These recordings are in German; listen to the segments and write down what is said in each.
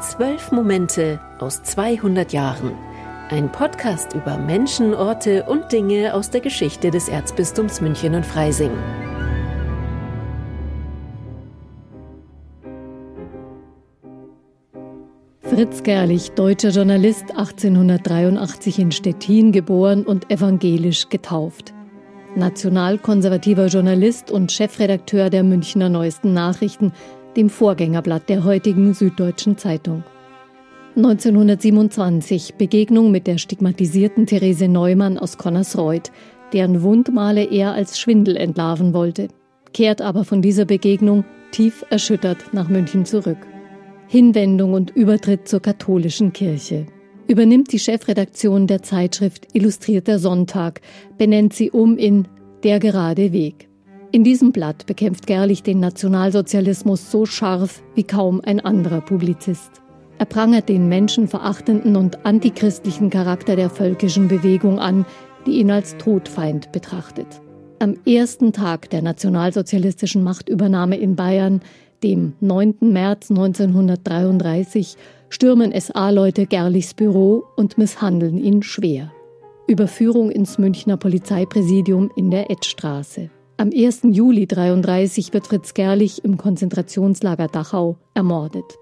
Zwölf Momente aus 200 Jahren. Ein Podcast über Menschen, Orte und Dinge aus der Geschichte des Erzbistums München und Freising. Fritz Gerlich, deutscher Journalist, 1883 in Stettin geboren und evangelisch getauft. Nationalkonservativer Journalist und Chefredakteur der Münchner Neuesten Nachrichten, dem Vorgängerblatt der heutigen Süddeutschen Zeitung. 1927 Begegnung mit der stigmatisierten Therese Neumann aus Connersreuth, deren Wundmale er als Schwindel entlarven wollte, kehrt aber von dieser Begegnung tief erschüttert nach München zurück. Hinwendung und Übertritt zur katholischen Kirche. Übernimmt die Chefredaktion der Zeitschrift Illustrierter Sonntag, benennt sie um in Der gerade Weg. In diesem Blatt bekämpft Gerlich den Nationalsozialismus so scharf wie kaum ein anderer Publizist. Er prangert den menschenverachtenden und antichristlichen Charakter der völkischen Bewegung an, die ihn als Todfeind betrachtet. Am ersten Tag der nationalsozialistischen Machtübernahme in Bayern, dem 9. März 1933, stürmen SA-Leute Gerlichs Büro und misshandeln ihn schwer. Überführung ins Münchner Polizeipräsidium in der Edstraße. Am 1. Juli 1933 wird Fritz Gerlich im Konzentrationslager Dachau ermordet.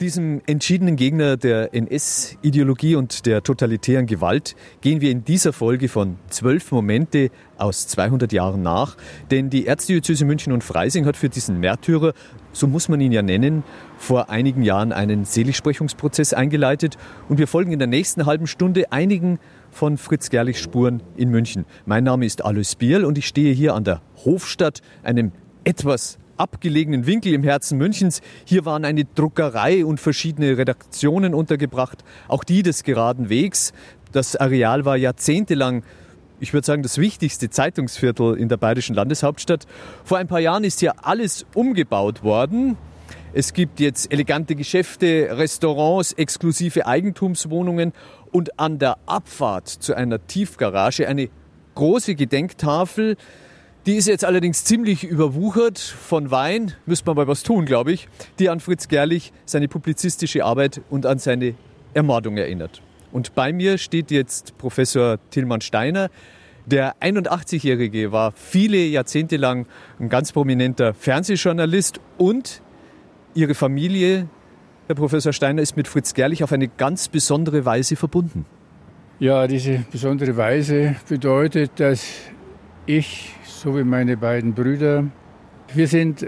Diesem entschiedenen Gegner der NS-Ideologie und der totalitären Gewalt gehen wir in dieser Folge von zwölf Momente aus 200 Jahren nach. Denn die Erzdiözese München und Freising hat für diesen Märtyrer, so muss man ihn ja nennen, vor einigen Jahren einen Seligsprechungsprozess eingeleitet. Und wir folgen in der nächsten halben Stunde einigen von Fritz Gerlich Spuren in München. Mein Name ist Alois Bierl und ich stehe hier an der Hofstadt, einem etwas abgelegenen Winkel im Herzen Münchens. Hier waren eine Druckerei und verschiedene Redaktionen untergebracht, auch die des geraden Wegs. Das Areal war jahrzehntelang ich würde sagen, das wichtigste Zeitungsviertel in der bayerischen Landeshauptstadt. Vor ein paar Jahren ist hier alles umgebaut worden. Es gibt jetzt elegante Geschäfte, Restaurants, exklusive Eigentumswohnungen und an der Abfahrt zu einer Tiefgarage eine große Gedenktafel. Die ist jetzt allerdings ziemlich überwuchert von Wein, müsste man mal was tun, glaube ich, die an Fritz Gerlich, seine publizistische Arbeit und an seine Ermordung erinnert. Und bei mir steht jetzt Professor Tillmann Steiner. Der 81-Jährige war viele Jahrzehnte lang ein ganz prominenter Fernsehjournalist und ihre Familie Herr Professor Steiner ist mit Fritz Gerlich auf eine ganz besondere Weise verbunden. Ja, diese besondere Weise bedeutet, dass ich, so wie meine beiden Brüder, wir sind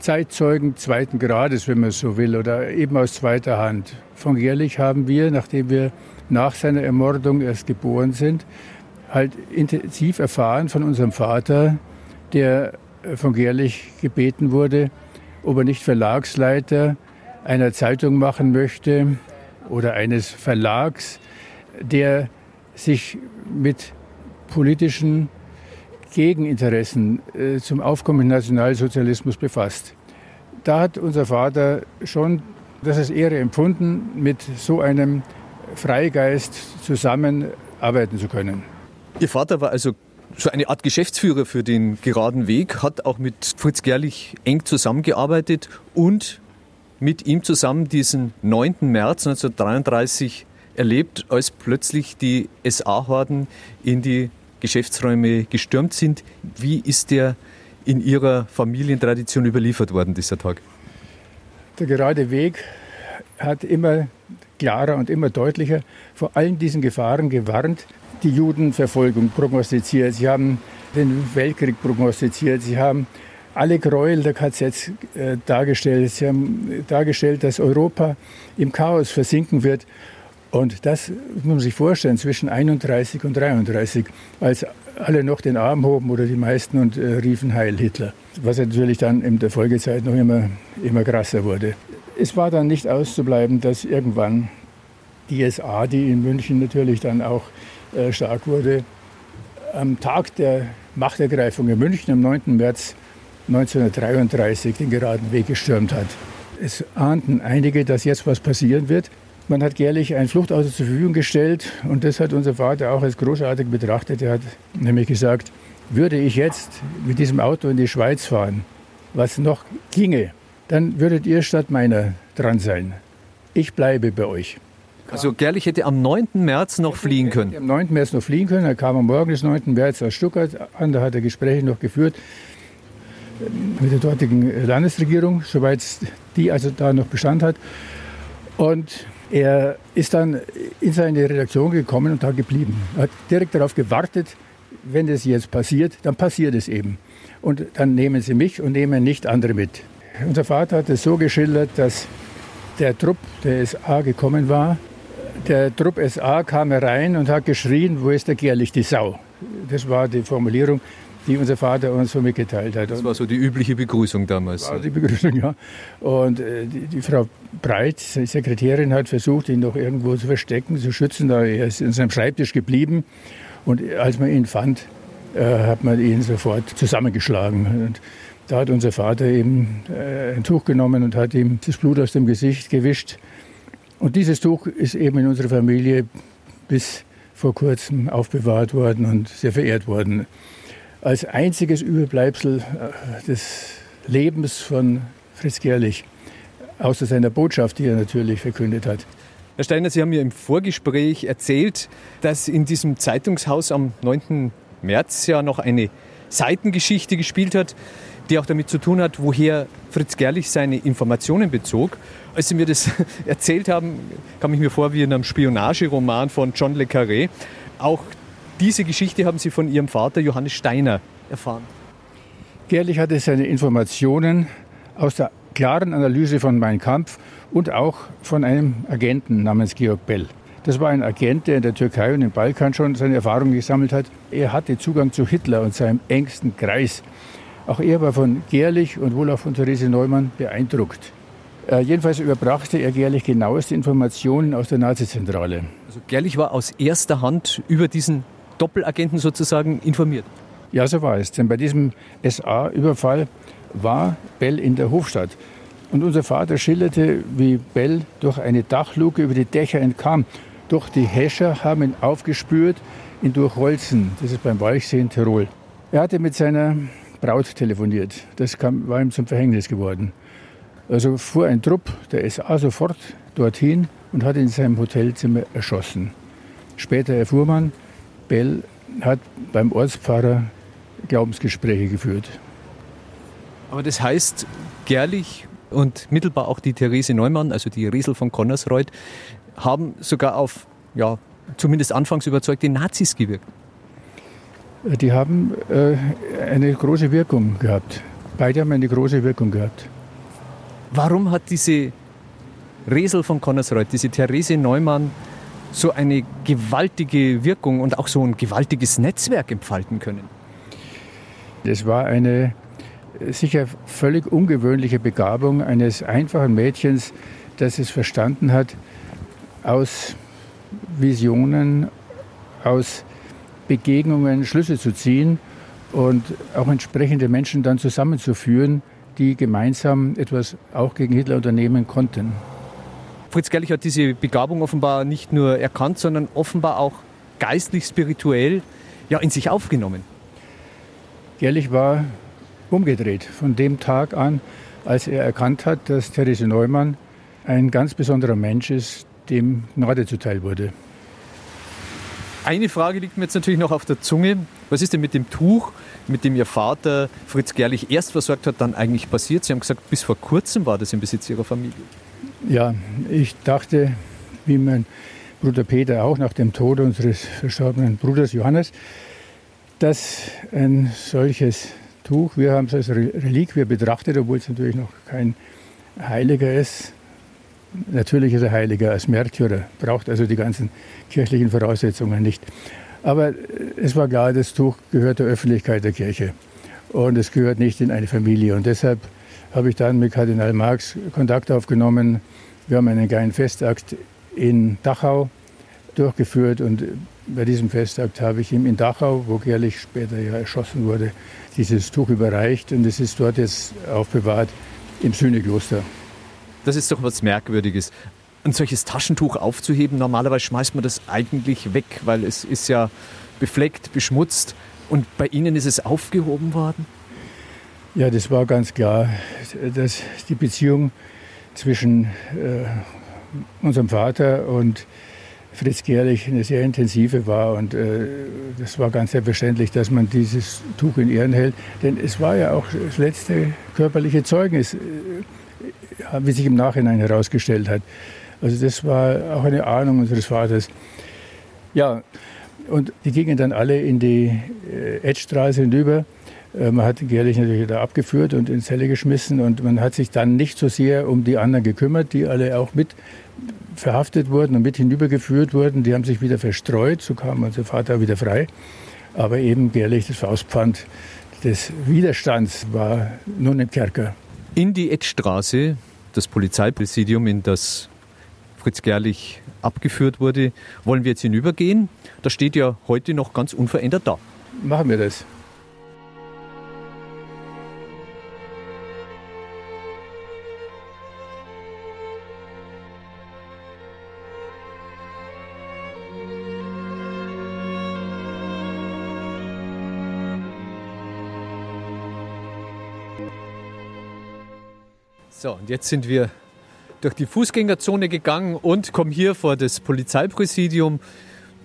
Zeitzeugen zweiten Grades, wenn man so will, oder eben aus zweiter Hand. Von Gerlich haben wir, nachdem wir nach seiner Ermordung erst geboren sind, halt intensiv erfahren von unserem Vater, der von Gerlich gebeten wurde, ob er nicht Verlagsleiter einer Zeitung machen möchte oder eines Verlags, der sich mit politischen Gegeninteressen äh, zum Aufkommen Nationalsozialismus befasst. Da hat unser Vater schon das als Ehre empfunden, mit so einem Freigeist zusammenarbeiten zu können. Ihr Vater war also so eine Art Geschäftsführer für den geraden Weg, hat auch mit Fritz Gerlich eng zusammengearbeitet und mit ihm zusammen diesen 9. März 1933 erlebt, als plötzlich die SA-Horden in die Geschäftsräume gestürmt sind. Wie ist der in Ihrer Familientradition überliefert worden, dieser Tag? Der gerade Weg hat immer klarer und immer deutlicher vor allen diesen Gefahren gewarnt. Die Judenverfolgung prognostiziert, sie haben den Weltkrieg prognostiziert, sie haben alle Gräuel der KZs äh, dargestellt. Sie haben dargestellt, dass Europa im Chaos versinken wird. Und das muss man sich vorstellen, zwischen 31 und 33, als alle noch den Arm hoben oder die meisten und äh, riefen Heil Hitler. Was natürlich dann in der Folgezeit noch immer, immer krasser wurde. Es war dann nicht auszubleiben, dass irgendwann die SA, die in München natürlich dann auch äh, stark wurde, am Tag der Machtergreifung in München am 9. März 1933 den geraden Weg gestürmt hat. Es ahnten einige, dass jetzt was passieren wird. Man hat jährlich ein Fluchtauto zur Verfügung gestellt und das hat unser Vater auch als großartig betrachtet. Er hat nämlich gesagt, würde ich jetzt mit diesem Auto in die Schweiz fahren, was noch ginge, dann würdet ihr statt meiner dran sein. ich bleibe bei euch. Also Gerlich hätte am 9. März noch fliehen können. Am 9. März noch fliehen können. Er kam am Morgen des 9. März aus Stuttgart an. Da hat er Gespräche noch geführt mit der dortigen Landesregierung, soweit die also da noch Bestand hat. Und er ist dann in seine Redaktion gekommen und da geblieben. Er hat direkt darauf gewartet, wenn das jetzt passiert, dann passiert es eben. Und dann nehmen sie mich und nehmen nicht andere mit. Unser Vater hat es so geschildert, dass der Trupp der SA gekommen war. Der Trupp SA kam herein und hat geschrien, wo ist der Gerlich, die Sau. Das war die Formulierung, die unser Vater uns so mitgeteilt hat. Das war so die übliche Begrüßung damals. War die Begrüßung, ja. Und äh, die, die, Frau Breit, die Sekretärin, hat versucht, ihn noch irgendwo zu verstecken, zu schützen. Da er ist in seinem Schreibtisch geblieben. Und als man ihn fand, äh, hat man ihn sofort zusammengeschlagen. Und da hat unser Vater eben äh, ein Tuch genommen und hat ihm das Blut aus dem Gesicht gewischt. Und dieses Tuch ist eben in unserer Familie bis vor kurzem aufbewahrt worden und sehr verehrt worden als einziges Überbleibsel äh, des Lebens von Fritz Gerlich, außer seiner Botschaft, die er natürlich verkündet hat. Herr Steiner, Sie haben mir im Vorgespräch erzählt, dass in diesem Zeitungshaus am 9. März ja noch eine Seitengeschichte gespielt hat, die auch damit zu tun hat, woher Fritz Gerlich seine Informationen bezog. Als Sie mir das erzählt haben, kam ich mir vor wie in einem Spionageroman von John le Carré. Auch diese Geschichte haben Sie von Ihrem Vater Johannes Steiner erfahren. Gerlich hatte seine Informationen aus der klaren Analyse von Mein Kampf und auch von einem Agenten namens Georg Bell. Das war ein Agent, der in der Türkei und im Balkan schon seine Erfahrungen gesammelt hat. Er hatte Zugang zu Hitler und seinem engsten Kreis. Auch er war von Gerlich und wohl auch von Therese Neumann beeindruckt. Äh, jedenfalls überbrachte er Gerlich genaueste Informationen aus der Nazizentrale. Also Gerlich war aus erster Hand über diesen Doppelagenten sozusagen informiert. Ja, so war es. Denn bei diesem SA-Überfall war Bell in der Hofstadt. Und unser Vater schilderte, wie Bell durch eine Dachluke über die Dächer entkam. Doch die Häscher haben ihn aufgespürt in Durchholzen. Das ist beim Walchsee in Tirol. Er hatte mit seiner Braut telefoniert. Das kam, war ihm zum Verhängnis geworden. Also fuhr ein Trupp der SA sofort dorthin und hat ihn in seinem Hotelzimmer erschossen. Später erfuhr man, Bell hat beim Ortspfarrer Glaubensgespräche geführt. Aber das heißt, Gerlich und mittelbar auch die Therese Neumann, also die Riesel von Connersreuth, haben sogar auf, ja, zumindest anfangs überzeugte Nazis gewirkt. Die haben äh, eine große Wirkung gehabt. Beide haben eine große Wirkung gehabt. Warum hat diese Resel von Connersreuth, diese Therese Neumann, so eine gewaltige Wirkung und auch so ein gewaltiges Netzwerk entfalten können? Das war eine sicher völlig ungewöhnliche Begabung eines einfachen Mädchens, das es verstanden hat, aus Visionen, aus Begegnungen Schlüsse zu ziehen und auch entsprechende Menschen dann zusammenzuführen, die gemeinsam etwas auch gegen Hitler unternehmen konnten. Fritz Gerlich hat diese Begabung offenbar nicht nur erkannt, sondern offenbar auch geistlich, spirituell ja, in sich aufgenommen. Gerlich war umgedreht von dem Tag an, als er erkannt hat, dass Therese Neumann ein ganz besonderer Mensch ist, dem Gnade zuteil wurde. Eine Frage liegt mir jetzt natürlich noch auf der Zunge. Was ist denn mit dem Tuch, mit dem Ihr Vater Fritz Gerlich erst versorgt hat, dann eigentlich passiert? Sie haben gesagt, bis vor kurzem war das im Besitz Ihrer Familie. Ja, ich dachte, wie mein Bruder Peter auch nach dem Tod unseres verstorbenen Bruders Johannes, dass ein solches Tuch, wir haben es als Reliquie betrachtet, obwohl es natürlich noch kein Heiliger ist. Natürlich ist er Heiliger als Märtyrer, braucht also die ganzen kirchlichen Voraussetzungen nicht. Aber es war klar, das Tuch gehört der Öffentlichkeit der Kirche und es gehört nicht in eine Familie. Und deshalb habe ich dann mit Kardinal Marx Kontakt aufgenommen. Wir haben einen kleinen Festakt in Dachau durchgeführt und bei diesem Festakt habe ich ihm in Dachau, wo Gerlich später ja erschossen wurde, dieses Tuch überreicht und es ist dort jetzt aufbewahrt im Sühnekloster. Das ist doch was Merkwürdiges. Ein solches Taschentuch aufzuheben, normalerweise schmeißt man das eigentlich weg, weil es ist ja befleckt, beschmutzt. Und bei Ihnen ist es aufgehoben worden? Ja, das war ganz klar, dass die Beziehung zwischen äh, unserem Vater und Fritz Gerlich eine sehr intensive war. Und äh, das war ganz selbstverständlich, dass man dieses Tuch in Ehren hält. Denn es war ja auch das letzte körperliche Zeugnis, äh, wie sich im Nachhinein herausgestellt hat. Also das war auch eine Ahnung unseres Vaters. Ja, und die gingen dann alle in die äh, Edstraße hinüber. Äh, man hat Gerlich natürlich da abgeführt und in Zelle geschmissen und man hat sich dann nicht so sehr um die anderen gekümmert, die alle auch mit verhaftet wurden und mit hinübergeführt wurden. Die haben sich wieder verstreut, so kam unser Vater wieder frei. Aber eben Gerlich, das Faustpfand des Widerstands, war nun im Kerker. In die Edstraße, das Polizeipräsidium, in das Fritz Gerlich abgeführt wurde, wollen wir jetzt hinübergehen. Das steht ja heute noch ganz unverändert da. Machen wir das. So, und jetzt sind wir durch die Fußgängerzone gegangen und kommen hier vor das Polizeipräsidium.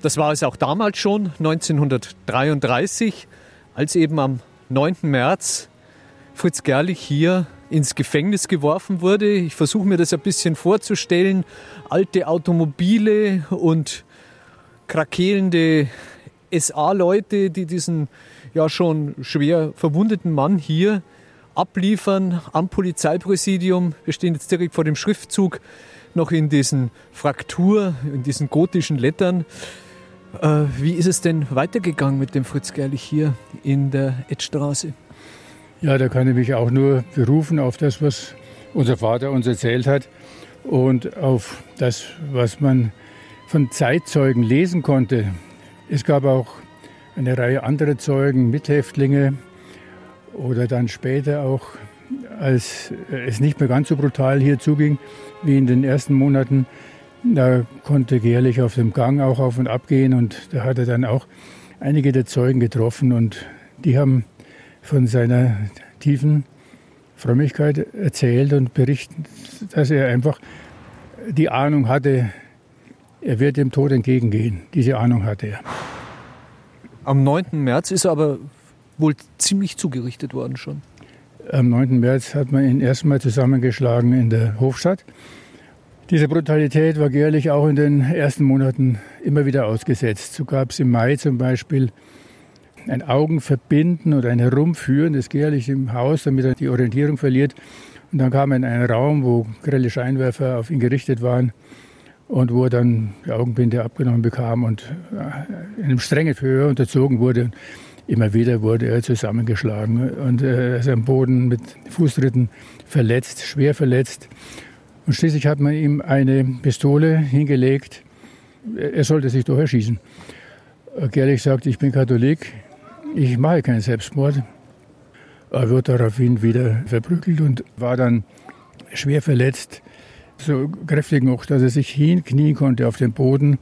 Das war es auch damals schon, 1933, als eben am 9. März Fritz Gerlich hier ins Gefängnis geworfen wurde. Ich versuche mir das ein bisschen vorzustellen. Alte Automobile und krakelende SA-Leute, die diesen ja schon schwer verwundeten Mann hier abliefern am Polizeipräsidium. Wir stehen jetzt direkt vor dem Schriftzug, noch in diesen Fraktur, in diesen gotischen Lettern. Äh, wie ist es denn weitergegangen mit dem Fritz Gerlich hier in der Edstraße? Ja, da kann ich mich auch nur berufen auf das, was unser Vater uns erzählt hat und auf das, was man von Zeitzeugen lesen konnte. Es gab auch eine Reihe anderer Zeugen, Mithäftlinge, oder dann später auch, als es nicht mehr ganz so brutal hier zuging wie in den ersten Monaten, da konnte Gerlich auf dem Gang auch auf und ab gehen und da hat er dann auch einige der Zeugen getroffen und die haben von seiner tiefen Frömmigkeit erzählt und berichtet, dass er einfach die Ahnung hatte, er wird dem Tod entgegengehen. Diese Ahnung hatte er. Am 9. März ist er aber wohl ziemlich zugerichtet worden schon. Am 9. März hat man ihn erstmal zusammengeschlagen in der Hofstadt. Diese Brutalität war Gerlich auch in den ersten Monaten immer wieder ausgesetzt. So gab es im Mai zum Beispiel ein Augenverbinden oder ein Herumführen des Gerlich im Haus, damit er die Orientierung verliert. Und dann kam er in einen Raum, wo grelle Scheinwerfer auf ihn gerichtet waren und wo er dann die Augenbinde abgenommen bekam und in einem strengen Verhör unterzogen wurde. Immer wieder wurde er zusammengeschlagen und er ist am Boden mit Fußtritten verletzt, schwer verletzt. Und schließlich hat man ihm eine Pistole hingelegt. Er sollte sich doch erschießen. Gerlich sagt, ich bin Katholik, ich mache keinen Selbstmord. Er wird daraufhin wieder verprügelt und war dann schwer verletzt, so kräftig noch, dass er sich hinknien konnte auf den Boden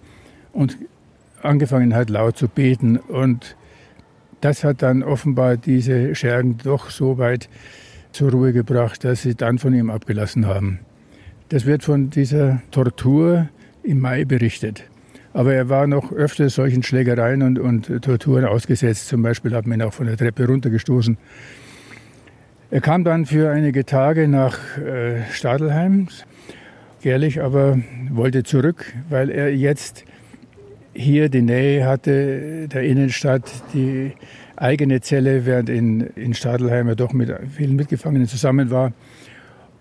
und angefangen hat laut zu beten. Und das hat dann offenbar diese Schergen doch so weit zur Ruhe gebracht, dass sie dann von ihm abgelassen haben. Das wird von dieser Tortur im Mai berichtet. Aber er war noch öfter solchen Schlägereien und, und Torturen ausgesetzt. Zum Beispiel hat man ihn auch von der Treppe runtergestoßen. Er kam dann für einige Tage nach äh, Stadelheim. Gerlich aber wollte zurück, weil er jetzt hier die Nähe hatte der Innenstadt, die eigene Zelle, während in, in Stadelheim er doch mit vielen Mitgefangenen zusammen war.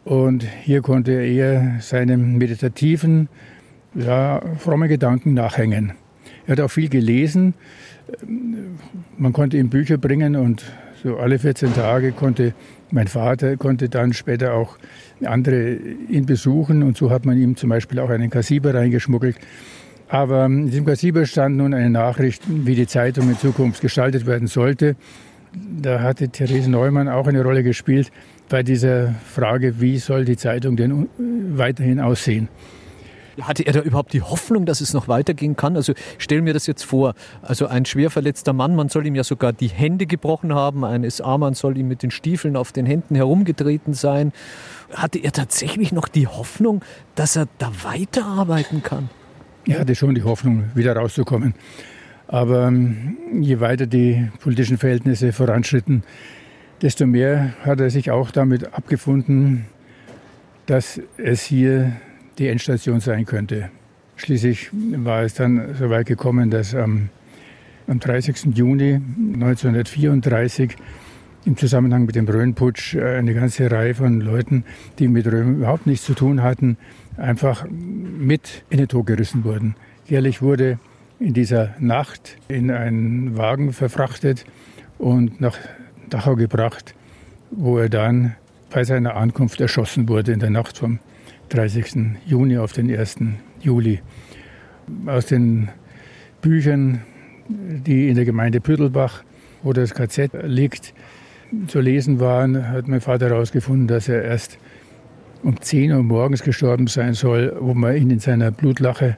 Und hier konnte er eher seinem meditativen, ja, frommen Gedanken nachhängen. Er hat auch viel gelesen. Man konnte ihm Bücher bringen und so alle 14 Tage konnte mein Vater konnte dann später auch andere ihn besuchen und so hat man ihm zum Beispiel auch einen Kassiber reingeschmuggelt aber in diesem Kassiber stand nun eine Nachricht, wie die Zeitung in Zukunft gestaltet werden sollte. Da hatte Therese Neumann auch eine Rolle gespielt bei dieser Frage, wie soll die Zeitung denn weiterhin aussehen. Hatte er da überhaupt die Hoffnung, dass es noch weitergehen kann? Also stell mir das jetzt vor, also ein schwer verletzter Mann, man soll ihm ja sogar die Hände gebrochen haben, ein SA-Mann soll ihm mit den Stiefeln auf den Händen herumgetreten sein. Hatte er tatsächlich noch die Hoffnung, dass er da weiterarbeiten kann? Er hatte schon die Hoffnung, wieder rauszukommen. Aber ähm, je weiter die politischen Verhältnisse voranschritten, desto mehr hat er sich auch damit abgefunden, dass es hier die Endstation sein könnte. Schließlich war es dann so weit gekommen, dass am, am 30. Juni 1934 im Zusammenhang mit dem Rhön-Putsch eine ganze Reihe von Leuten, die mit Rhön überhaupt nichts zu tun hatten, einfach mit in den Tod gerissen wurden. Jährlich wurde in dieser Nacht in einen Wagen verfrachtet und nach Dachau gebracht, wo er dann bei seiner Ankunft erschossen wurde in der Nacht vom 30. Juni auf den 1. Juli. Aus den Büchern, die in der Gemeinde Püttelbach, wo das KZ liegt, zu lesen waren, hat mein Vater herausgefunden, dass er erst um 10 Uhr morgens gestorben sein soll, wo man ihn in seiner Blutlache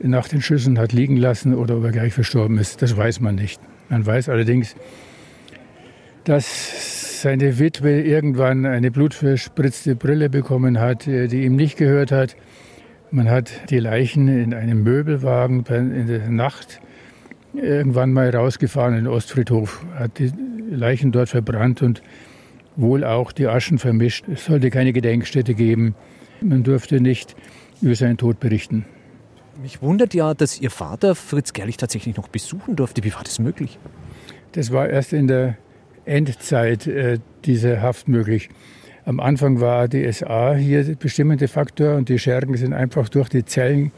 nach den Schüssen hat liegen lassen oder ob er gleich verstorben ist. Das weiß man nicht. Man weiß allerdings, dass seine Witwe irgendwann eine blutverspritzte Brille bekommen hat, äh, die ihm nicht gehört hat. Man hat die Leichen in einem Möbelwagen in der Nacht irgendwann mal rausgefahren in den Ostfriedhof, hat die Leichen dort verbrannt und wohl auch die Aschen vermischt. Es sollte keine Gedenkstätte geben. Man durfte nicht über seinen Tod berichten. Mich wundert ja, dass Ihr Vater Fritz Gerlich tatsächlich noch besuchen durfte. Wie war das möglich? Das war erst in der Endzeit äh, diese Haft möglich. Am Anfang war die SA hier der bestimmende Faktor und die Schergen sind einfach durch die Zellen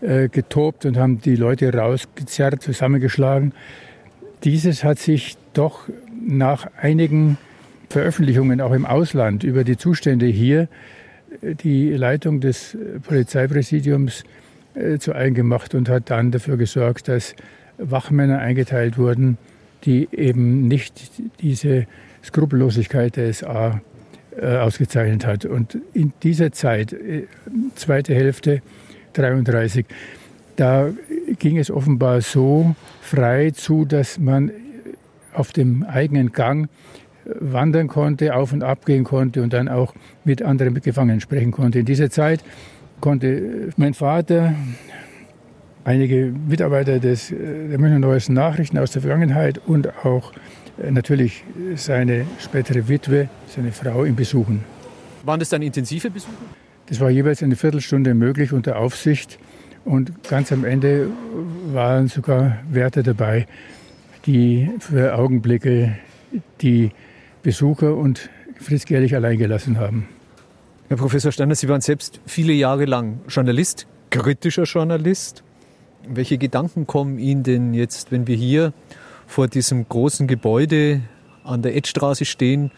äh, getobt und haben die Leute rausgezerrt, zusammengeschlagen. Dieses hat sich doch nach einigen Veröffentlichungen auch im Ausland über die Zustände hier die Leitung des Polizeipräsidiums äh, zu eigen gemacht und hat dann dafür gesorgt, dass Wachmänner eingeteilt wurden, die eben nicht diese Skrupellosigkeit der SA äh, ausgezeichnet hat. Und in dieser Zeit, äh, zweite Hälfte 33, da ging es offenbar so frei zu, dass man auf dem eigenen Gang wandern konnte, auf und ab gehen konnte und dann auch mit anderen Gefangenen sprechen konnte. In dieser Zeit konnte mein Vater einige Mitarbeiter des, äh, der Münchner Neuesten Nachrichten aus der Vergangenheit und auch äh, natürlich seine spätere Witwe, seine Frau, ihn besuchen. Waren das dann intensive Besuche? Das war jeweils eine Viertelstunde möglich unter Aufsicht. Und ganz am Ende waren sogar Wärter dabei, die für Augenblicke die Besucher und Fritz Gerlich allein gelassen haben. Herr Professor Steiner, Sie waren selbst viele Jahre lang Journalist, kritischer Journalist. Welche Gedanken kommen Ihnen denn jetzt, wenn wir hier vor diesem großen Gebäude an der Edstraße stehen,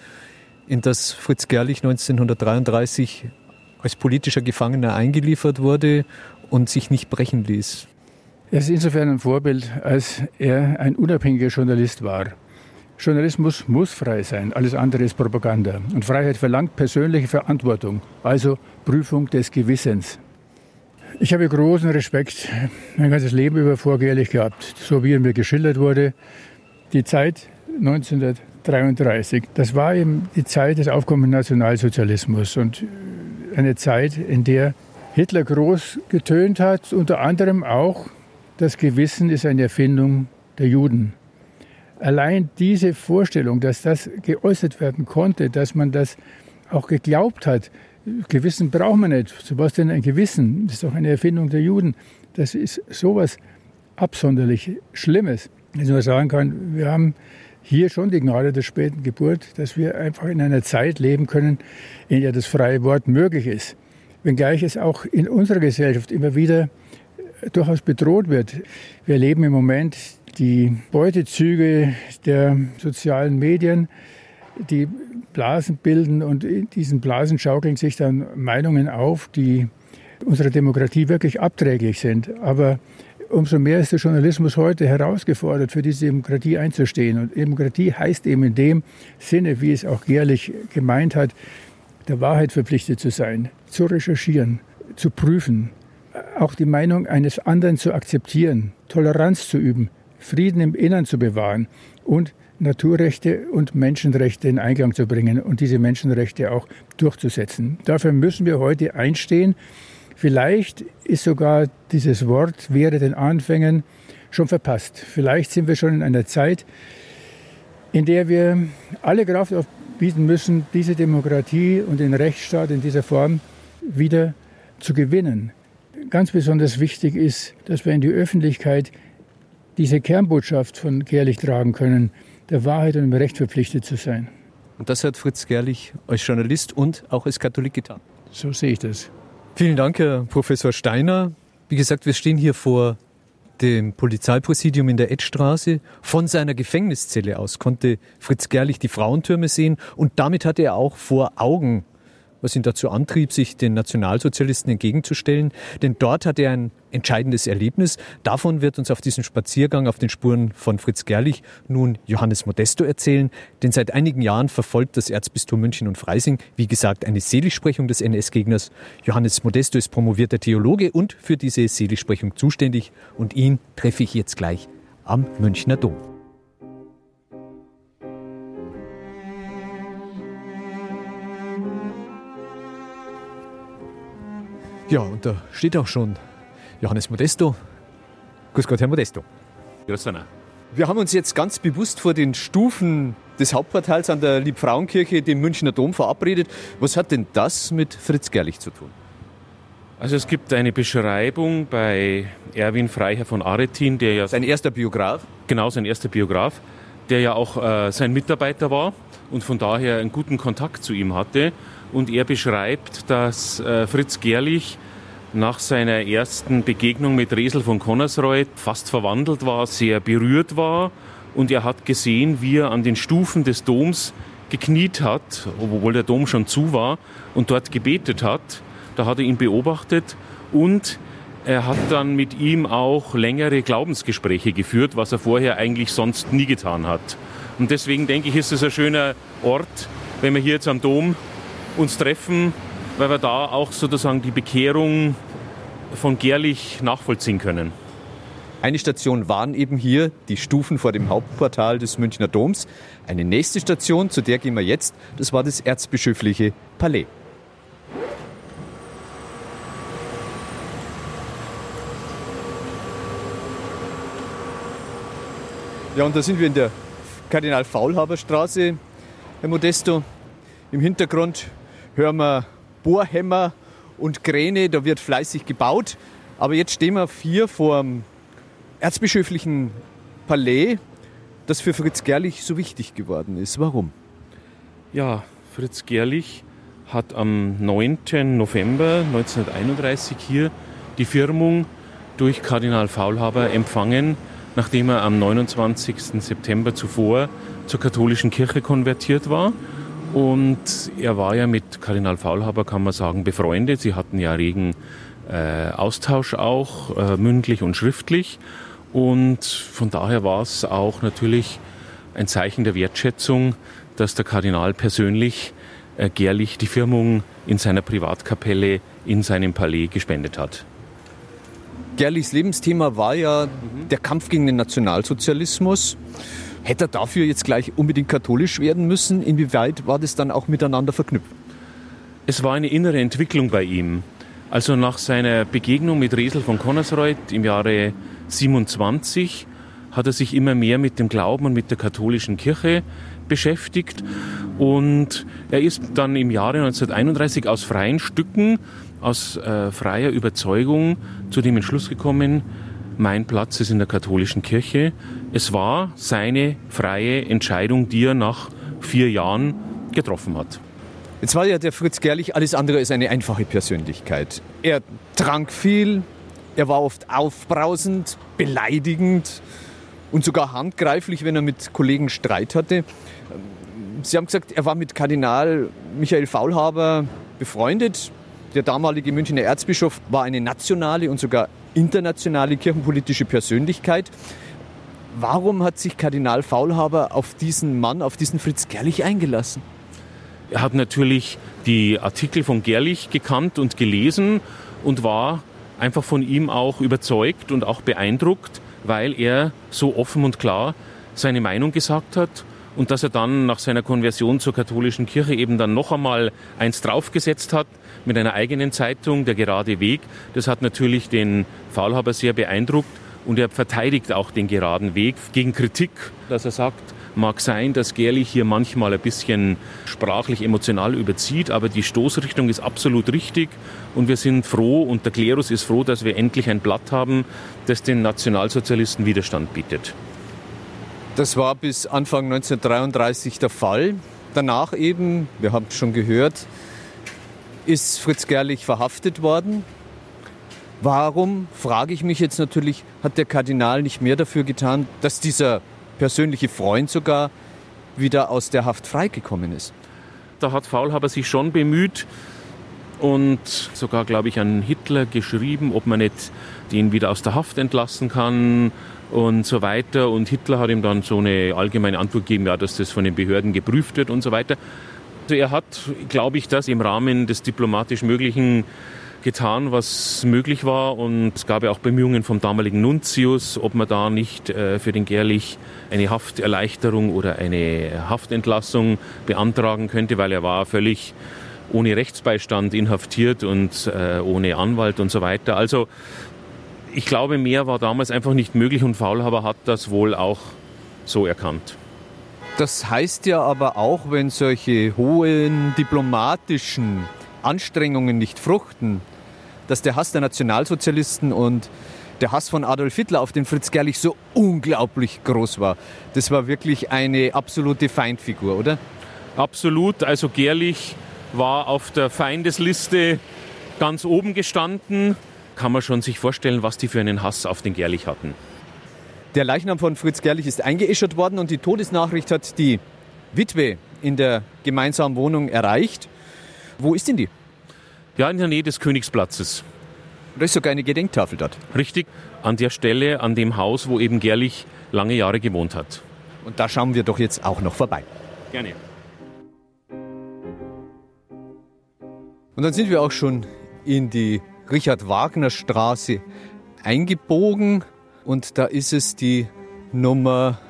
in das Fritz Gerlich 1933 als politischer Gefangener eingeliefert wurde und sich nicht brechen ließ? Er ist insofern ein Vorbild, als er ein unabhängiger Journalist war. Journalismus muss frei sein, alles andere ist Propaganda. Und Freiheit verlangt persönliche Verantwortung, also Prüfung des Gewissens. Ich habe großen Respekt mein ganzes Leben über vor Gerlich gehabt, so wie er mir geschildert wurde. Die Zeit 1933, das war eben die Zeit des aufkommenden Nationalsozialismus und eine Zeit, in der Hitler groß getönt hat, unter anderem auch, das Gewissen ist eine Erfindung der Juden. Allein diese Vorstellung, dass das geäußert werden konnte, dass man das auch geglaubt hat, Gewissen braucht man nicht. So was denn ein Gewissen? Das ist doch eine Erfindung der Juden. Das ist sowas absonderlich Schlimmes. Dass man sagen kann, wir haben hier schon die Gnade der späten Geburt, dass wir einfach in einer Zeit leben können, in der das freie Wort möglich ist. Wenngleich es auch in unserer Gesellschaft immer wieder durchaus bedroht wird. Wir erleben im Moment die Beutezüge der sozialen Medien, die Blasen bilden und in diesen Blasen schaukeln sich dann Meinungen auf, die unserer Demokratie wirklich abträglich sind. Aber umso mehr ist der Journalismus heute herausgefordert, für diese Demokratie einzustehen. Und Demokratie heißt eben in dem Sinne, wie es auch Gerlich gemeint hat, der Wahrheit verpflichtet zu sein, zu recherchieren, zu prüfen. Auch die Meinung eines anderen zu akzeptieren, Toleranz zu üben, Frieden im Innern zu bewahren und Naturrechte und Menschenrechte in Einklang zu bringen und diese Menschenrechte auch durchzusetzen. Dafür müssen wir heute einstehen. Vielleicht ist sogar dieses Wort wäre den Anfängen schon verpasst. Vielleicht sind wir schon in einer Zeit, in der wir alle Kraft aufbieten müssen, diese Demokratie und den Rechtsstaat in dieser Form wieder zu gewinnen. Ganz besonders wichtig ist, dass wir in die Öffentlichkeit diese Kernbotschaft von Gerlich tragen können, der Wahrheit und dem Recht verpflichtet zu sein. Und das hat Fritz Gerlich als Journalist und auch als Katholik getan. So sehe ich das. Vielen Dank, Herr Professor Steiner. Wie gesagt, wir stehen hier vor dem Polizeipräsidium in der Edstraße. Von seiner Gefängniszelle aus konnte Fritz Gerlich die Frauentürme sehen und damit hatte er auch vor Augen was ihn dazu antrieb, sich den Nationalsozialisten entgegenzustellen. Denn dort hat er ein entscheidendes Erlebnis. Davon wird uns auf diesem Spaziergang auf den Spuren von Fritz Gerlich nun Johannes Modesto erzählen. Denn seit einigen Jahren verfolgt das Erzbistum München und Freising, wie gesagt, eine Seligsprechung des NS-Gegners. Johannes Modesto ist promovierter Theologe und für diese Seligsprechung zuständig. Und ihn treffe ich jetzt gleich am Münchner Dom. Ja, und da steht auch schon Johannes Modesto. Grüß Gott, Herr Modesto. Grüß Gott. Wir haben uns jetzt ganz bewusst vor den Stufen des Hauptportals an der Liebfrauenkirche, dem Münchner Dom, verabredet. Was hat denn das mit Fritz Gerlich zu tun? Also es gibt eine Beschreibung bei Erwin Freiherr von Aretin, der ja... Sein erster Biograf? Genau, sein erster Biograf, der ja auch äh, sein Mitarbeiter war und von daher einen guten Kontakt zu ihm hatte und er beschreibt, dass äh, Fritz Gerlich nach seiner ersten Begegnung mit Resel von Connersreuth fast verwandelt war, sehr berührt war und er hat gesehen, wie er an den Stufen des Doms gekniet hat, obwohl der Dom schon zu war und dort gebetet hat. Da hat er ihn beobachtet und er hat dann mit ihm auch längere Glaubensgespräche geführt, was er vorher eigentlich sonst nie getan hat. Und deswegen denke ich, ist es ein schöner Ort, wenn wir hier jetzt am Dom uns treffen, weil wir da auch sozusagen die Bekehrung von Gerlich nachvollziehen können. Eine Station waren eben hier die Stufen vor dem Hauptportal des Münchner Doms. Eine nächste Station, zu der gehen wir jetzt, das war das erzbischöfliche Palais. Ja, und da sind wir in der Kardinal-Faulhaber-Straße, Herr Modesto. Im Hintergrund hören wir Bohrhämmer und Kräne, da wird fleißig gebaut. Aber jetzt stehen wir hier vor dem erzbischöflichen Palais, das für Fritz Gerlich so wichtig geworden ist. Warum? Ja, Fritz Gerlich hat am 9. November 1931 hier die Firmung durch Kardinal Faulhaber empfangen, nachdem er am 29. September zuvor zur katholischen Kirche konvertiert war und er war ja mit Kardinal Faulhaber, kann man sagen, befreundet. Sie hatten ja regen äh, Austausch auch, äh, mündlich und schriftlich. Und von daher war es auch natürlich ein Zeichen der Wertschätzung, dass der Kardinal persönlich äh, Gerlich die Firmung in seiner Privatkapelle in seinem Palais gespendet hat. Gerlichs Lebensthema war ja mhm. der Kampf gegen den Nationalsozialismus. Hätte er dafür jetzt gleich unbedingt katholisch werden müssen? Inwieweit war das dann auch miteinander verknüpft? Es war eine innere Entwicklung bei ihm. Also nach seiner Begegnung mit Resel von Connersreuth im Jahre 27 hat er sich immer mehr mit dem Glauben und mit der katholischen Kirche beschäftigt. Und er ist dann im Jahre 1931 aus freien Stücken, aus äh, freier Überzeugung zu dem Entschluss gekommen, mein Platz ist in der katholischen Kirche. Es war seine freie Entscheidung, die er nach vier Jahren getroffen hat. Jetzt war ja der Fritz Gerlich alles andere als eine einfache Persönlichkeit. Er trank viel, er war oft aufbrausend, beleidigend und sogar handgreiflich, wenn er mit Kollegen Streit hatte. Sie haben gesagt, er war mit Kardinal Michael Faulhaber befreundet. Der damalige Münchner Erzbischof war eine nationale und sogar internationale kirchenpolitische Persönlichkeit. Warum hat sich Kardinal Faulhaber auf diesen Mann, auf diesen Fritz Gerlich eingelassen? Er hat natürlich die Artikel von Gerlich gekannt und gelesen und war einfach von ihm auch überzeugt und auch beeindruckt, weil er so offen und klar seine Meinung gesagt hat und dass er dann nach seiner Konversion zur katholischen Kirche eben dann noch einmal eins draufgesetzt hat mit einer eigenen Zeitung, der gerade Weg. Das hat natürlich den Faulhaber sehr beeindruckt und er verteidigt auch den geraden Weg gegen Kritik, dass er sagt, mag sein, dass Gerlich hier manchmal ein bisschen sprachlich emotional überzieht, aber die Stoßrichtung ist absolut richtig und wir sind froh und der Klerus ist froh, dass wir endlich ein Blatt haben, das den Nationalsozialisten Widerstand bietet. Das war bis Anfang 1933 der Fall. Danach eben, wir haben es schon gehört, ist Fritz Gerlich verhaftet worden. Warum, frage ich mich jetzt natürlich, hat der Kardinal nicht mehr dafür getan, dass dieser persönliche Freund sogar wieder aus der Haft freigekommen ist? Da hat Faulhaber sich schon bemüht und sogar, glaube ich, an Hitler geschrieben, ob man nicht den wieder aus der Haft entlassen kann und so weiter. Und Hitler hat ihm dann so eine allgemeine Antwort gegeben, ja, dass das von den Behörden geprüft wird und so weiter. Also er hat, glaube ich, das im Rahmen des diplomatisch Möglichen getan, was möglich war. Und es gab ja auch Bemühungen vom damaligen Nuntius, ob man da nicht äh, für den Gerlich eine Hafterleichterung oder eine Haftentlassung beantragen könnte, weil er war völlig ohne Rechtsbeistand inhaftiert und äh, ohne Anwalt und so weiter. Also ich glaube, mehr war damals einfach nicht möglich und Faulhaber hat das wohl auch so erkannt. Das heißt ja aber auch, wenn solche hohen diplomatischen Anstrengungen nicht fruchten, dass der Hass der Nationalsozialisten und der Hass von Adolf Hitler auf den Fritz Gerlich so unglaublich groß war. Das war wirklich eine absolute Feindfigur, oder? Absolut. Also Gerlich war auf der Feindesliste ganz oben gestanden kann man schon sich vorstellen, was die für einen Hass auf den Gerlich hatten. Der Leichnam von Fritz Gerlich ist eingeäschert worden und die Todesnachricht hat die Witwe in der gemeinsamen Wohnung erreicht. Wo ist denn die? Ja, in der Nähe des Königsplatzes. Da ist sogar eine Gedenktafel dort. Richtig, an der Stelle, an dem Haus, wo eben Gerlich lange Jahre gewohnt hat. Und da schauen wir doch jetzt auch noch vorbei. Gerne. Und dann sind wir auch schon in die Richard-Wagner-Straße eingebogen und da ist es die Nummer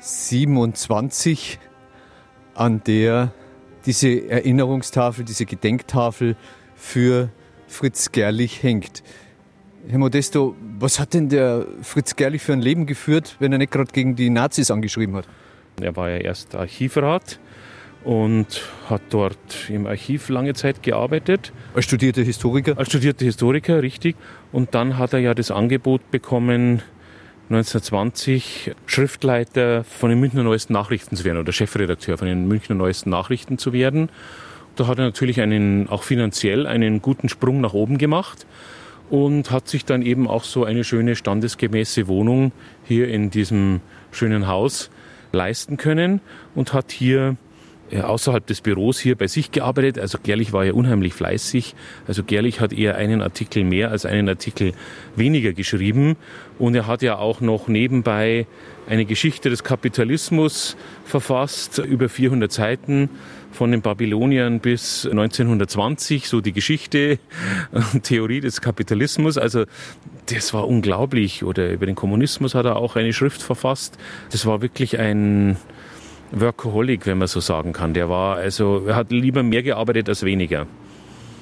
27, an der diese Erinnerungstafel, diese Gedenktafel für Fritz Gerlich hängt. Herr Modesto, was hat denn der Fritz Gerlich für ein Leben geführt, wenn er nicht gerade gegen die Nazis angeschrieben hat? Er war ja erst Archivrat und hat dort im Archiv lange Zeit gearbeitet. Als studierter Historiker? Als studierter Historiker, richtig. Und dann hat er ja das Angebot bekommen, 1920 Schriftleiter von den Münchner Neuesten Nachrichten zu werden oder Chefredakteur von den Münchner Neuesten Nachrichten zu werden. Da hat er natürlich einen, auch finanziell einen guten Sprung nach oben gemacht und hat sich dann eben auch so eine schöne standesgemäße Wohnung hier in diesem schönen Haus leisten können und hat hier außerhalb des Büros hier bei sich gearbeitet. Also Gerlich war ja unheimlich fleißig. Also Gerlich hat eher einen Artikel mehr als einen Artikel weniger geschrieben. Und er hat ja auch noch nebenbei eine Geschichte des Kapitalismus verfasst, über 400 Seiten von den Babyloniern bis 1920, so die Geschichte und Theorie des Kapitalismus. Also das war unglaublich. Oder über den Kommunismus hat er auch eine Schrift verfasst. Das war wirklich ein, Workaholic, wenn man so sagen kann. Der war also, er hat lieber mehr gearbeitet als weniger.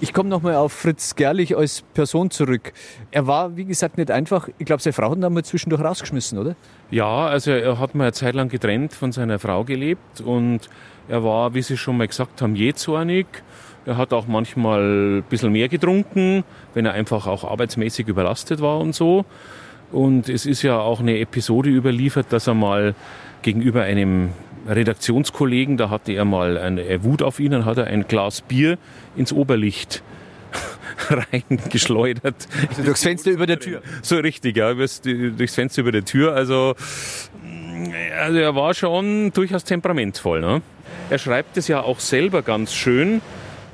Ich komme nochmal auf Fritz Gerlich als Person zurück. Er war, wie gesagt, nicht einfach. Ich glaube, seine Frau hat ihn mal zwischendurch rausgeschmissen, oder? Ja, also er hat mal eine Zeit lang getrennt von seiner Frau gelebt und er war, wie Sie schon mal gesagt haben, jähzornig. Er hat auch manchmal ein bisschen mehr getrunken, wenn er einfach auch arbeitsmäßig überlastet war und so. Und es ist ja auch eine Episode überliefert, dass er mal gegenüber einem Redaktionskollegen, da hatte er mal eine Wut auf ihn, dann hat er ein Glas Bier ins Oberlicht reingeschleudert. Also durchs Fenster über der Tür. So richtig, ja, durchs Fenster über der Tür. Also, also er war schon durchaus temperamentvoll. Ne? Er schreibt es ja auch selber ganz schön.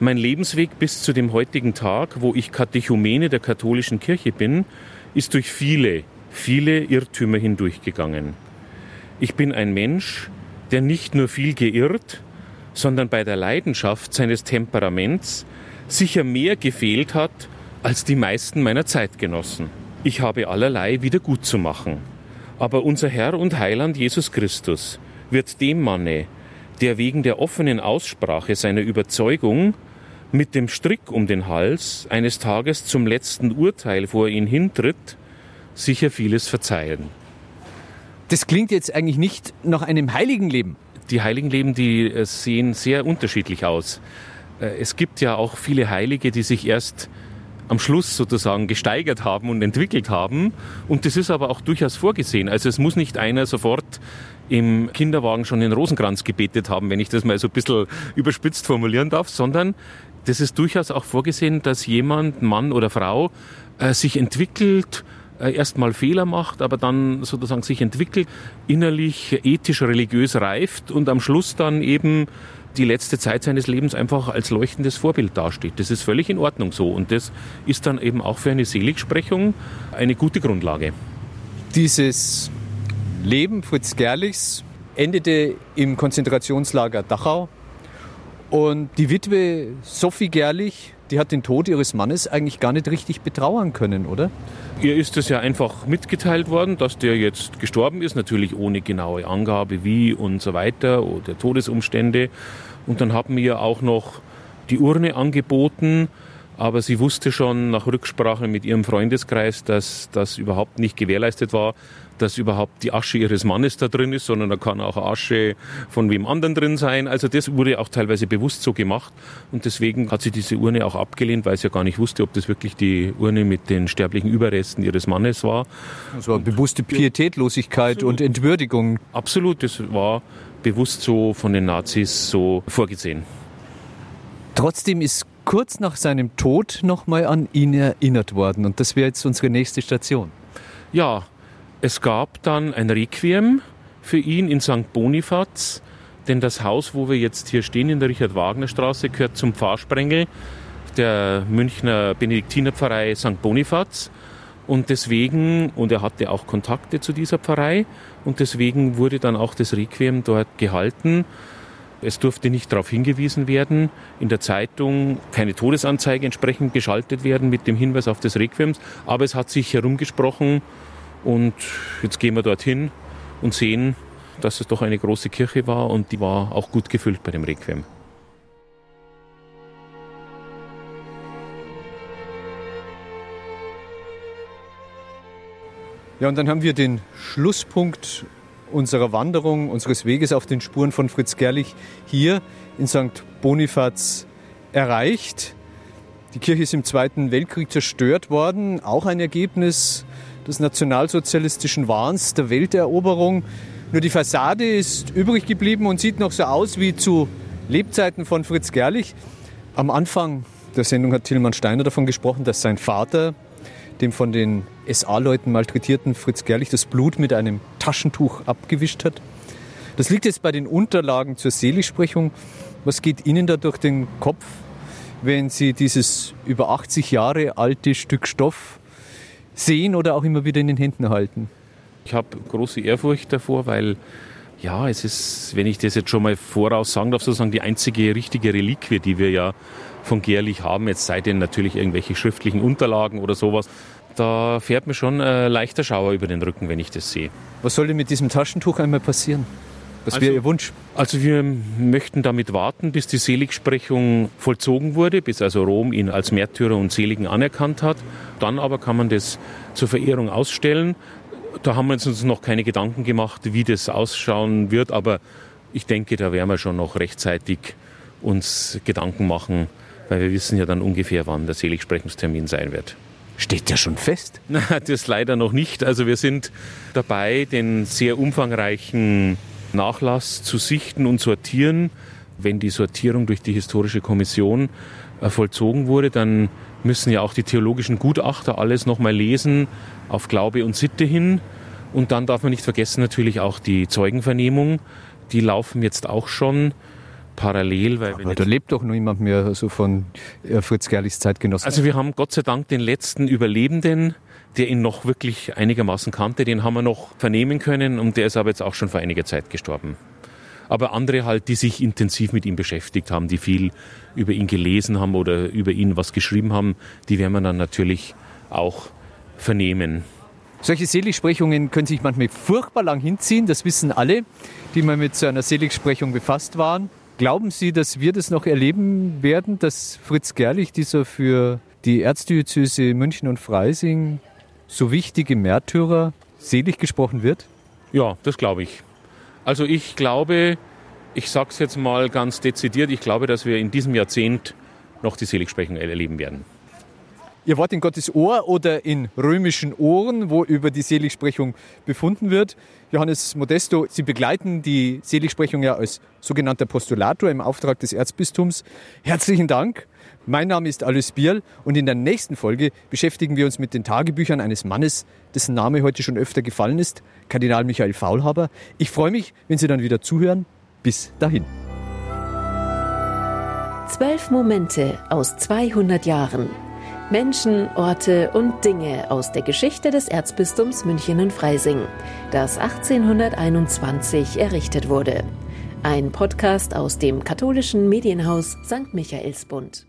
Mein Lebensweg bis zu dem heutigen Tag, wo ich Katechumene der katholischen Kirche bin, ist durch viele, viele Irrtümer hindurchgegangen. Ich bin ein Mensch, der nicht nur viel geirrt, sondern bei der Leidenschaft seines Temperaments sicher mehr gefehlt hat als die meisten meiner Zeitgenossen. Ich habe allerlei wieder gut zu machen. Aber unser Herr und Heiland Jesus Christus wird dem Manne, der wegen der offenen Aussprache seiner Überzeugung mit dem Strick um den Hals eines Tages zum letzten Urteil vor ihn hintritt, sicher vieles verzeihen. Das klingt jetzt eigentlich nicht nach einem heiligen Leben. Die heiligen Leben, die äh, sehen sehr unterschiedlich aus. Äh, es gibt ja auch viele Heilige, die sich erst am Schluss sozusagen gesteigert haben und entwickelt haben. Und das ist aber auch durchaus vorgesehen. Also es muss nicht einer sofort im Kinderwagen schon den Rosenkranz gebetet haben, wenn ich das mal so ein bisschen überspitzt formulieren darf, sondern das ist durchaus auch vorgesehen, dass jemand, Mann oder Frau, äh, sich entwickelt, erstmal Fehler macht, aber dann sozusagen sich entwickelt, innerlich, ethisch, religiös reift und am Schluss dann eben die letzte Zeit seines Lebens einfach als leuchtendes Vorbild dasteht. Das ist völlig in Ordnung so und das ist dann eben auch für eine Seligsprechung eine gute Grundlage. Dieses Leben Fritz Gerlichs endete im Konzentrationslager Dachau und die Witwe Sophie Gerlich, die hat den Tod ihres Mannes eigentlich gar nicht richtig betrauern können, oder? Ihr ist es ja einfach mitgeteilt worden, dass der jetzt gestorben ist, natürlich ohne genaue Angabe wie und so weiter oder Todesumstände. Und dann haben wir auch noch die Urne angeboten, aber sie wusste schon nach Rücksprache mit ihrem Freundeskreis, dass das überhaupt nicht gewährleistet war, dass überhaupt die Asche ihres Mannes da drin ist, sondern da kann auch Asche von wem anderen drin sein. Also das wurde auch teilweise bewusst so gemacht und deswegen hat sie diese Urne auch abgelehnt, weil sie ja gar nicht wusste, ob das wirklich die Urne mit den sterblichen Überresten ihres Mannes war. Das war bewusste Pietätlosigkeit Absolut. und Entwürdigung. Absolut, das war bewusst so von den Nazis so vorgesehen. Trotzdem ist kurz nach seinem Tod nochmal an ihn erinnert worden und das wäre jetzt unsere nächste Station. Ja, es gab dann ein Requiem für ihn in St. Bonifaz, denn das Haus, wo wir jetzt hier stehen in der Richard-Wagner-Straße, gehört zum Pfarrsprengel der Münchner Benediktinerpfarrei St. Bonifaz. Und deswegen, und er hatte auch Kontakte zu dieser Pfarrei, und deswegen wurde dann auch das Requiem dort gehalten. Es durfte nicht darauf hingewiesen werden, in der Zeitung keine Todesanzeige entsprechend geschaltet werden mit dem Hinweis auf das Requiem, aber es hat sich herumgesprochen, und jetzt gehen wir dorthin und sehen, dass es doch eine große Kirche war und die war auch gut gefüllt bei dem Requiem. Ja, und dann haben wir den Schlusspunkt unserer Wanderung, unseres Weges auf den Spuren von Fritz Gerlich hier in St. Bonifaz erreicht. Die Kirche ist im Zweiten Weltkrieg zerstört worden, auch ein Ergebnis des nationalsozialistischen Wahns, der Welteroberung. Nur die Fassade ist übrig geblieben und sieht noch so aus wie zu Lebzeiten von Fritz Gerlich. Am Anfang der Sendung hat Tilman Steiner davon gesprochen, dass sein Vater dem von den SA-Leuten malträtierten Fritz Gerlich das Blut mit einem Taschentuch abgewischt hat. Das liegt jetzt bei den Unterlagen zur Seligsprechung. Was geht Ihnen da durch den Kopf, wenn Sie dieses über 80 Jahre alte Stück Stoff sehen oder auch immer wieder in den Händen halten? Ich habe große Ehrfurcht davor, weil ja, es ist, wenn ich das jetzt schon mal voraus sagen darf, sozusagen die einzige richtige Reliquie, die wir ja von Gerlich haben, jetzt sei denn natürlich irgendwelche schriftlichen Unterlagen oder sowas. Da fährt mir schon ein leichter Schauer über den Rücken, wenn ich das sehe. Was soll denn mit diesem Taschentuch einmal passieren? Was also, wäre Ihr Wunsch? Also wir möchten damit warten, bis die Seligsprechung vollzogen wurde, bis also Rom ihn als Märtyrer und Seligen anerkannt hat. Dann aber kann man das zur Verehrung ausstellen. Da haben wir uns noch keine Gedanken gemacht, wie das ausschauen wird, aber ich denke, da werden wir schon noch rechtzeitig uns Gedanken machen, weil wir wissen ja dann ungefähr, wann der Seligsprechungstermin sein wird. Steht ja schon fest? das leider noch nicht. Also wir sind dabei, den sehr umfangreichen Nachlass zu sichten und sortieren. Wenn die Sortierung durch die Historische Kommission äh, vollzogen wurde, dann müssen ja auch die theologischen Gutachter alles nochmal lesen auf Glaube und Sitte hin. Und dann darf man nicht vergessen natürlich auch die Zeugenvernehmung. Die laufen jetzt auch schon parallel. Weil Aber da lebt doch noch niemand mehr so von äh, Fritz Gerlichs Zeitgenossen. Also wir haben Gott sei Dank den letzten Überlebenden der ihn noch wirklich einigermaßen kannte, den haben wir noch vernehmen können und der ist aber jetzt auch schon vor einiger Zeit gestorben. aber andere halt, die sich intensiv mit ihm beschäftigt haben, die viel über ihn gelesen haben oder über ihn was geschrieben haben, die werden wir dann natürlich auch vernehmen. Solche Seligsprechungen können sich manchmal furchtbar lang hinziehen, das wissen alle, die mal mit so einer Seligsprechung befasst waren. Glauben Sie, dass wir das noch erleben werden, dass Fritz Gerlich, dieser für die Erzdiözese München und Freising so wichtige Märtyrer, selig gesprochen wird? Ja, das glaube ich. Also ich glaube, ich sage es jetzt mal ganz dezidiert, ich glaube, dass wir in diesem Jahrzehnt noch die Seligsprechung erleben werden. Ihr Wort in Gottes Ohr oder in römischen Ohren, wo über die Seligsprechung befunden wird. Johannes Modesto, Sie begleiten die Seligsprechung ja als sogenannter Postulator im Auftrag des Erzbistums. Herzlichen Dank. Mein Name ist Alice Bierl und in der nächsten Folge beschäftigen wir uns mit den Tagebüchern eines Mannes, dessen Name heute schon öfter gefallen ist, Kardinal Michael Faulhaber. Ich freue mich, wenn Sie dann wieder zuhören. Bis dahin. Zwölf Momente aus 200 Jahren. Menschen, Orte und Dinge aus der Geschichte des Erzbistums München und Freising, das 1821 errichtet wurde. Ein Podcast aus dem katholischen Medienhaus St. Michaelsbund.